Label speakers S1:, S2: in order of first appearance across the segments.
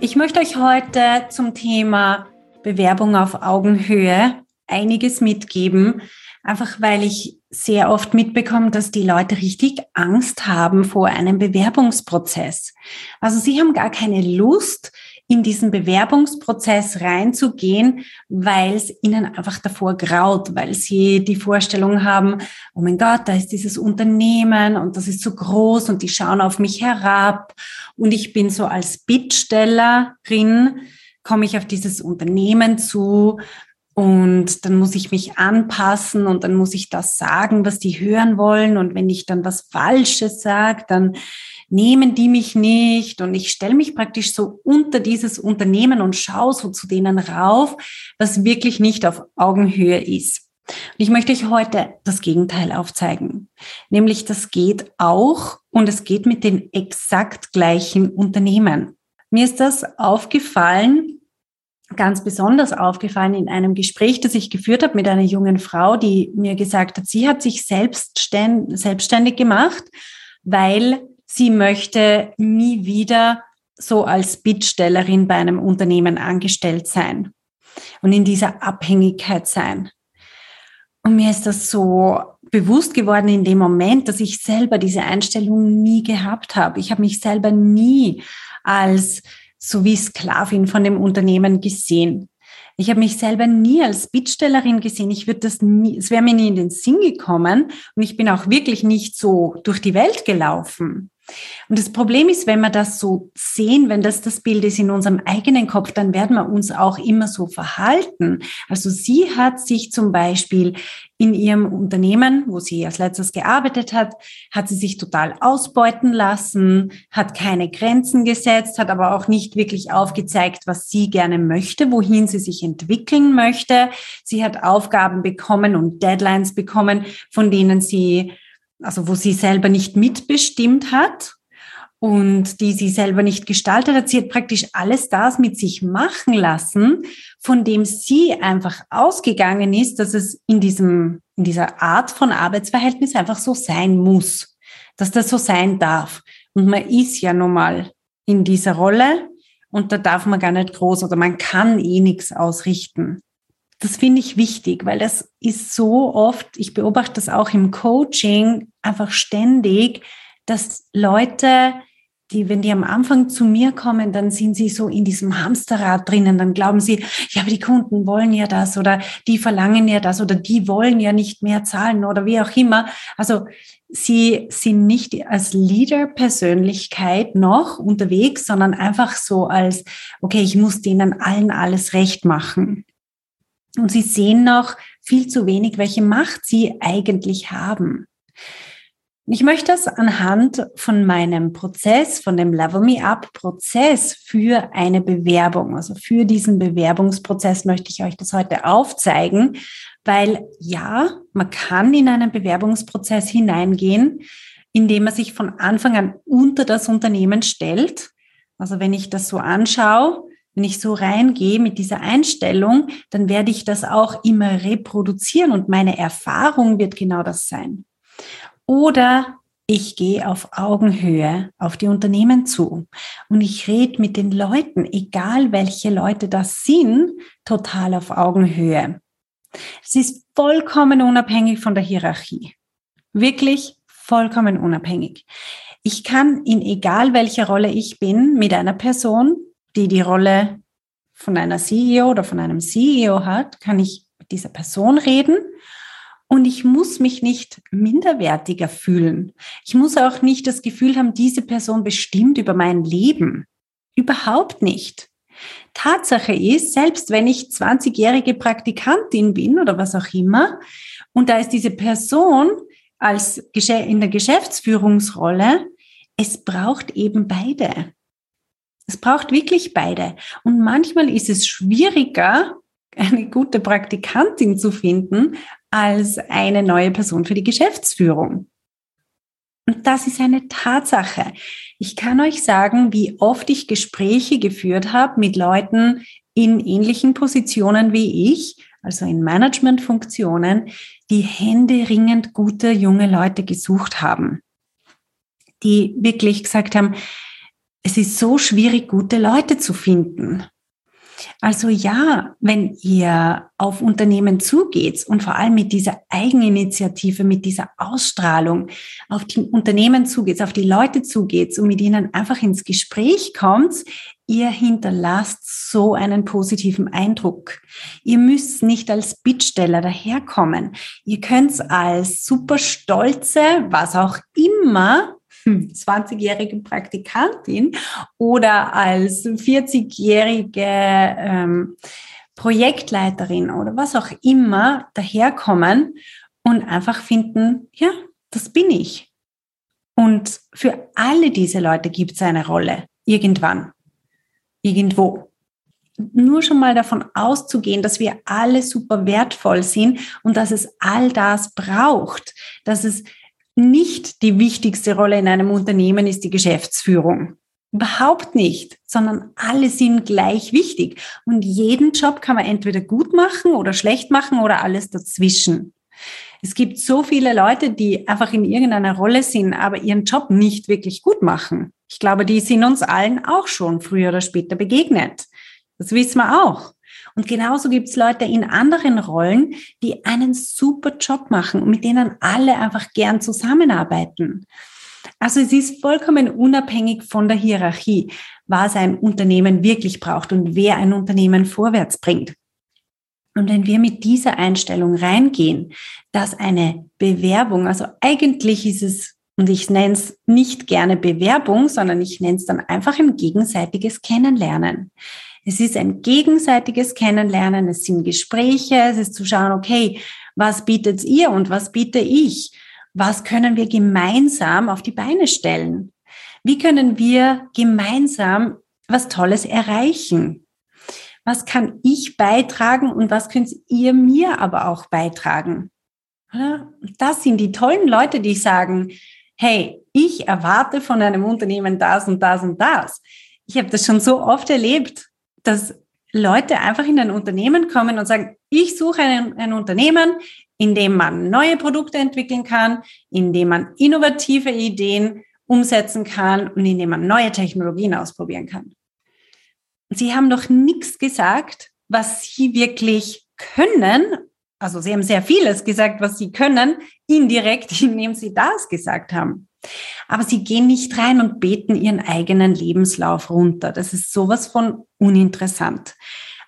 S1: ich möchte euch heute zum Thema Bewerbung auf Augenhöhe einiges mitgeben, einfach weil ich sehr oft mitbekomme, dass die Leute richtig Angst haben vor einem Bewerbungsprozess. Also sie haben gar keine Lust, in diesen Bewerbungsprozess reinzugehen, weil es ihnen einfach davor graut, weil sie die Vorstellung haben, oh mein Gott, da ist dieses Unternehmen und das ist so groß und die schauen auf mich herab. Und ich bin so als Bittstellerin, komme ich auf dieses Unternehmen zu und dann muss ich mich anpassen und dann muss ich das sagen, was die hören wollen. Und wenn ich dann was Falsches sage, dann nehmen die mich nicht und ich stelle mich praktisch so unter dieses Unternehmen und schaue so zu denen rauf, was wirklich nicht auf Augenhöhe ist. Und ich möchte euch heute das Gegenteil aufzeigen. Nämlich, das geht auch und es geht mit den exakt gleichen Unternehmen. Mir ist das aufgefallen, ganz besonders aufgefallen in einem Gespräch, das ich geführt habe mit einer jungen Frau, die mir gesagt hat, sie hat sich selbstständig gemacht, weil sie möchte nie wieder so als Bittstellerin bei einem Unternehmen angestellt sein und in dieser Abhängigkeit sein. Und mir ist das so bewusst geworden in dem Moment, dass ich selber diese Einstellung nie gehabt habe. Ich habe mich selber nie als so wie Sklavin von dem Unternehmen gesehen. Ich habe mich selber nie als Bittstellerin gesehen. Ich würde das nie, es wäre mir nie in den Sinn gekommen und ich bin auch wirklich nicht so durch die Welt gelaufen. Und das Problem ist, wenn wir das so sehen, wenn das das Bild ist in unserem eigenen Kopf, dann werden wir uns auch immer so verhalten. Also sie hat sich zum Beispiel in ihrem Unternehmen, wo sie als letztes gearbeitet hat, hat sie sich total ausbeuten lassen, hat keine Grenzen gesetzt, hat aber auch nicht wirklich aufgezeigt, was sie gerne möchte, wohin sie sich entwickeln möchte. Sie hat Aufgaben bekommen und Deadlines bekommen, von denen sie also wo sie selber nicht mitbestimmt hat und die sie selber nicht gestaltet hat. Sie hat praktisch alles das mit sich machen lassen, von dem sie einfach ausgegangen ist, dass es in diesem, in dieser Art von Arbeitsverhältnis einfach so sein muss, dass das so sein darf. Und man ist ja nun mal in dieser Rolle und da darf man gar nicht groß oder man kann eh nichts ausrichten das finde ich wichtig, weil das ist so oft, ich beobachte das auch im Coaching einfach ständig, dass Leute, die, wenn die am Anfang zu mir kommen, dann sind sie so in diesem Hamsterrad drinnen, dann glauben sie, ja, aber die Kunden wollen ja das oder die verlangen ja das oder die wollen ja nicht mehr zahlen oder wie auch immer. Also sie sind nicht als Leader-Persönlichkeit noch unterwegs, sondern einfach so als, okay, ich muss denen allen alles recht machen. Und sie sehen noch viel zu wenig, welche Macht sie eigentlich haben. Ich möchte das anhand von meinem Prozess, von dem Level Me Up Prozess für eine Bewerbung, also für diesen Bewerbungsprozess möchte ich euch das heute aufzeigen, weil ja, man kann in einen Bewerbungsprozess hineingehen, indem man sich von Anfang an unter das Unternehmen stellt. Also wenn ich das so anschaue, wenn ich so reingehe mit dieser Einstellung, dann werde ich das auch immer reproduzieren und meine Erfahrung wird genau das sein. Oder ich gehe auf Augenhöhe auf die Unternehmen zu und ich rede mit den Leuten, egal welche Leute das sind, total auf Augenhöhe. Es ist vollkommen unabhängig von der Hierarchie. Wirklich vollkommen unabhängig. Ich kann in egal welcher Rolle ich bin mit einer Person die die Rolle von einer CEO oder von einem CEO hat, kann ich mit dieser Person reden und ich muss mich nicht minderwertiger fühlen. Ich muss auch nicht das Gefühl haben, diese Person bestimmt über mein Leben. Überhaupt nicht. Tatsache ist, selbst wenn ich 20-jährige Praktikantin bin oder was auch immer, und da ist diese Person als in der Geschäftsführungsrolle, es braucht eben beide. Es braucht wirklich beide. Und manchmal ist es schwieriger, eine gute Praktikantin zu finden, als eine neue Person für die Geschäftsführung. Und das ist eine Tatsache. Ich kann euch sagen, wie oft ich Gespräche geführt habe mit Leuten in ähnlichen Positionen wie ich, also in Managementfunktionen, die händeringend gute junge Leute gesucht haben, die wirklich gesagt haben, es ist so schwierig, gute Leute zu finden. Also ja, wenn ihr auf Unternehmen zugeht und vor allem mit dieser Eigeninitiative, mit dieser Ausstrahlung auf die Unternehmen zugeht, auf die Leute zugeht und mit ihnen einfach ins Gespräch kommt, ihr hinterlasst so einen positiven Eindruck. Ihr müsst nicht als Bittsteller daherkommen. Ihr könnt als super stolze, was auch immer, 20-jährige Praktikantin oder als 40-jährige ähm, Projektleiterin oder was auch immer daherkommen und einfach finden, ja, das bin ich. Und für alle diese Leute gibt es eine Rolle, irgendwann, irgendwo. Nur schon mal davon auszugehen, dass wir alle super wertvoll sind und dass es all das braucht, dass es nicht die wichtigste Rolle in einem Unternehmen ist die Geschäftsführung. Überhaupt nicht, sondern alle sind gleich wichtig. Und jeden Job kann man entweder gut machen oder schlecht machen oder alles dazwischen. Es gibt so viele Leute, die einfach in irgendeiner Rolle sind, aber ihren Job nicht wirklich gut machen. Ich glaube, die sind uns allen auch schon früher oder später begegnet. Das wissen wir auch. Und genauso gibt es Leute in anderen Rollen, die einen super Job machen und mit denen alle einfach gern zusammenarbeiten. Also es ist vollkommen unabhängig von der Hierarchie, was ein Unternehmen wirklich braucht und wer ein Unternehmen vorwärts bringt. Und wenn wir mit dieser Einstellung reingehen, dass eine Bewerbung, also eigentlich ist es, und ich nenne es nicht gerne Bewerbung, sondern ich nenne es dann einfach ein gegenseitiges Kennenlernen. Es ist ein gegenseitiges Kennenlernen, es sind Gespräche, es ist zu schauen, okay, was bietet ihr und was biete ich? Was können wir gemeinsam auf die Beine stellen? Wie können wir gemeinsam was Tolles erreichen? Was kann ich beitragen und was könnt ihr mir aber auch beitragen? Das sind die tollen Leute, die sagen, hey, ich erwarte von einem Unternehmen das und das und das. Ich habe das schon so oft erlebt dass Leute einfach in ein Unternehmen kommen und sagen, ich suche ein, ein Unternehmen, in dem man neue Produkte entwickeln kann, in dem man innovative Ideen umsetzen kann und in dem man neue Technologien ausprobieren kann. Sie haben doch nichts gesagt, was Sie wirklich können. Also Sie haben sehr vieles gesagt, was Sie können, indirekt, indem Sie das gesagt haben. Aber sie gehen nicht rein und beten ihren eigenen Lebenslauf runter. Das ist sowas von uninteressant.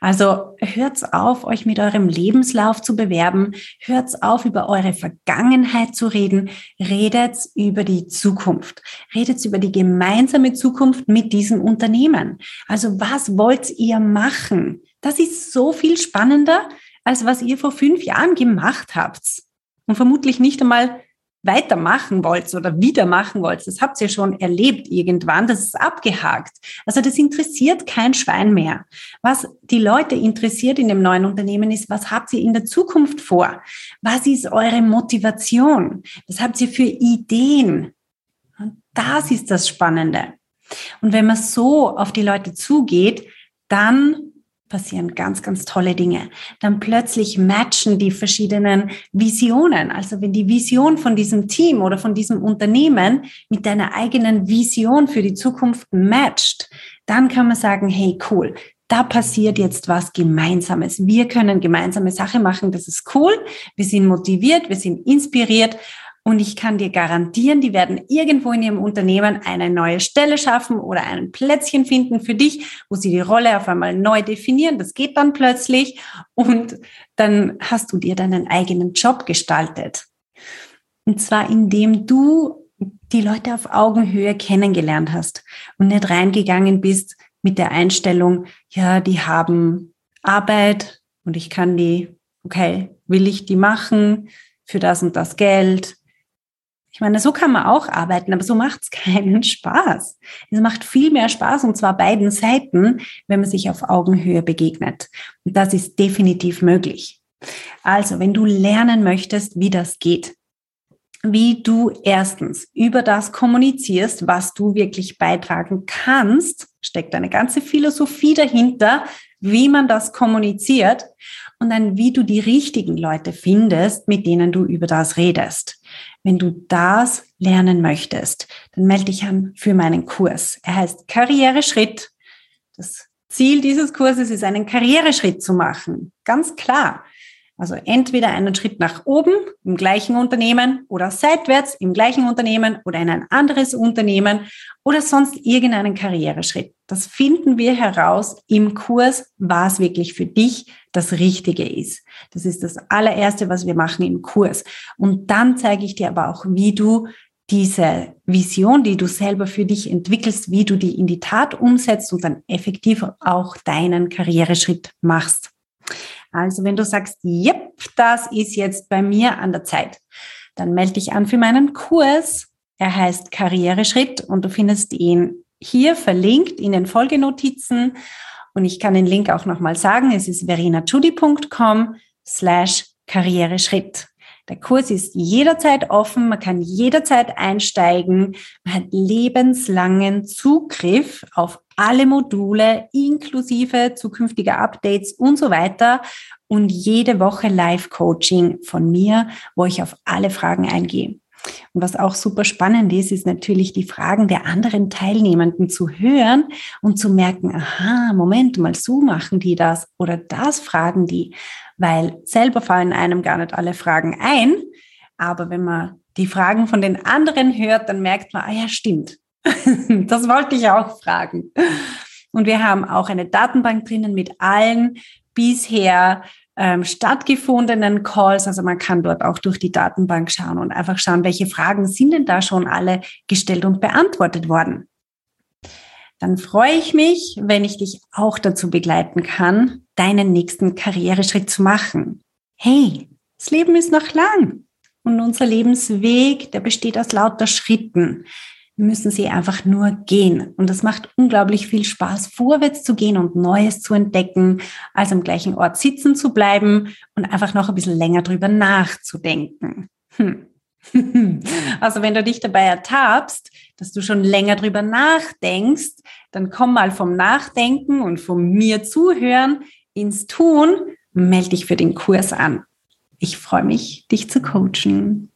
S1: Also hört's auf, euch mit eurem Lebenslauf zu bewerben. Hört's auf, über eure Vergangenheit zu reden. Redet über die Zukunft. Redet über die gemeinsame Zukunft mit diesem Unternehmen. Also was wollt ihr machen? Das ist so viel spannender, als was ihr vor fünf Jahren gemacht habt. Und vermutlich nicht einmal weitermachen wollt oder wieder machen wollt, das habt ihr schon erlebt irgendwann, das ist abgehakt. Also das interessiert kein Schwein mehr. Was die Leute interessiert in dem neuen Unternehmen ist, was habt ihr in der Zukunft vor? Was ist eure Motivation? Was habt ihr für Ideen? Und das ist das Spannende. Und wenn man so auf die Leute zugeht, dann passieren ganz, ganz tolle Dinge. Dann plötzlich matchen die verschiedenen Visionen. Also wenn die Vision von diesem Team oder von diesem Unternehmen mit deiner eigenen Vision für die Zukunft matcht, dann kann man sagen, hey, cool, da passiert jetzt was Gemeinsames. Wir können gemeinsame Sache machen. Das ist cool. Wir sind motiviert, wir sind inspiriert und ich kann dir garantieren, die werden irgendwo in ihrem Unternehmen eine neue Stelle schaffen oder ein Plätzchen finden für dich, wo sie die Rolle auf einmal neu definieren. Das geht dann plötzlich und dann hast du dir deinen eigenen Job gestaltet. Und zwar indem du die Leute auf Augenhöhe kennengelernt hast und nicht reingegangen bist mit der Einstellung, ja, die haben Arbeit und ich kann die, okay, will ich die machen für das und das Geld? Ich meine, so kann man auch arbeiten, aber so macht es keinen Spaß. Es macht viel mehr Spaß und zwar beiden Seiten, wenn man sich auf Augenhöhe begegnet. Und das ist definitiv möglich. Also, wenn du lernen möchtest, wie das geht, wie du erstens über das kommunizierst, was du wirklich beitragen kannst, steckt eine ganze Philosophie dahinter, wie man das kommuniziert und dann wie du die richtigen Leute findest, mit denen du über das redest. Wenn du das lernen möchtest, dann melde dich an für meinen Kurs. Er heißt Karriereschritt. Das Ziel dieses Kurses ist, einen Karriereschritt zu machen. Ganz klar. Also entweder einen Schritt nach oben im gleichen Unternehmen oder seitwärts im gleichen Unternehmen oder in ein anderes Unternehmen oder sonst irgendeinen Karriereschritt. Das finden wir heraus im Kurs, was wirklich für dich das Richtige ist. Das ist das allererste, was wir machen im Kurs. Und dann zeige ich dir aber auch, wie du diese Vision, die du selber für dich entwickelst, wie du die in die Tat umsetzt und dann effektiv auch deinen Karriereschritt machst. Also wenn du sagst, yep, das ist jetzt bei mir an der Zeit, dann melde dich an für meinen Kurs. Er heißt Karriereschritt und du findest ihn hier verlinkt in den Folgenotizen. Und ich kann den Link auch nochmal sagen. Es ist verinachudi.com slash Karriereschritt. Der Kurs ist jederzeit offen, man kann jederzeit einsteigen, man hat lebenslangen Zugriff auf alle Module inklusive zukünftiger Updates und so weiter und jede Woche Live-Coaching von mir, wo ich auf alle Fragen eingehe. Und was auch super spannend ist, ist natürlich die Fragen der anderen Teilnehmenden zu hören und zu merken, aha, Moment mal, so machen die das oder das fragen die weil selber fallen einem gar nicht alle Fragen ein. Aber wenn man die Fragen von den anderen hört, dann merkt man, ah ja, stimmt. das wollte ich auch fragen. Und wir haben auch eine Datenbank drinnen mit allen bisher ähm, stattgefundenen Calls. Also man kann dort auch durch die Datenbank schauen und einfach schauen, welche Fragen sind denn da schon alle gestellt und beantwortet worden dann freue ich mich, wenn ich dich auch dazu begleiten kann, deinen nächsten Karriereschritt zu machen. Hey, das Leben ist noch lang und unser Lebensweg, der besteht aus lauter Schritten. Müssen sie einfach nur gehen. Und das macht unglaublich viel Spaß, vorwärts zu gehen und Neues zu entdecken, als am gleichen Ort sitzen zu bleiben und einfach noch ein bisschen länger drüber nachzudenken. Hm. Also wenn du dich dabei ertappst, dass du schon länger drüber nachdenkst, dann komm mal vom Nachdenken und vom mir zuhören ins Tun, melde dich für den Kurs an. Ich freue mich, dich zu coachen.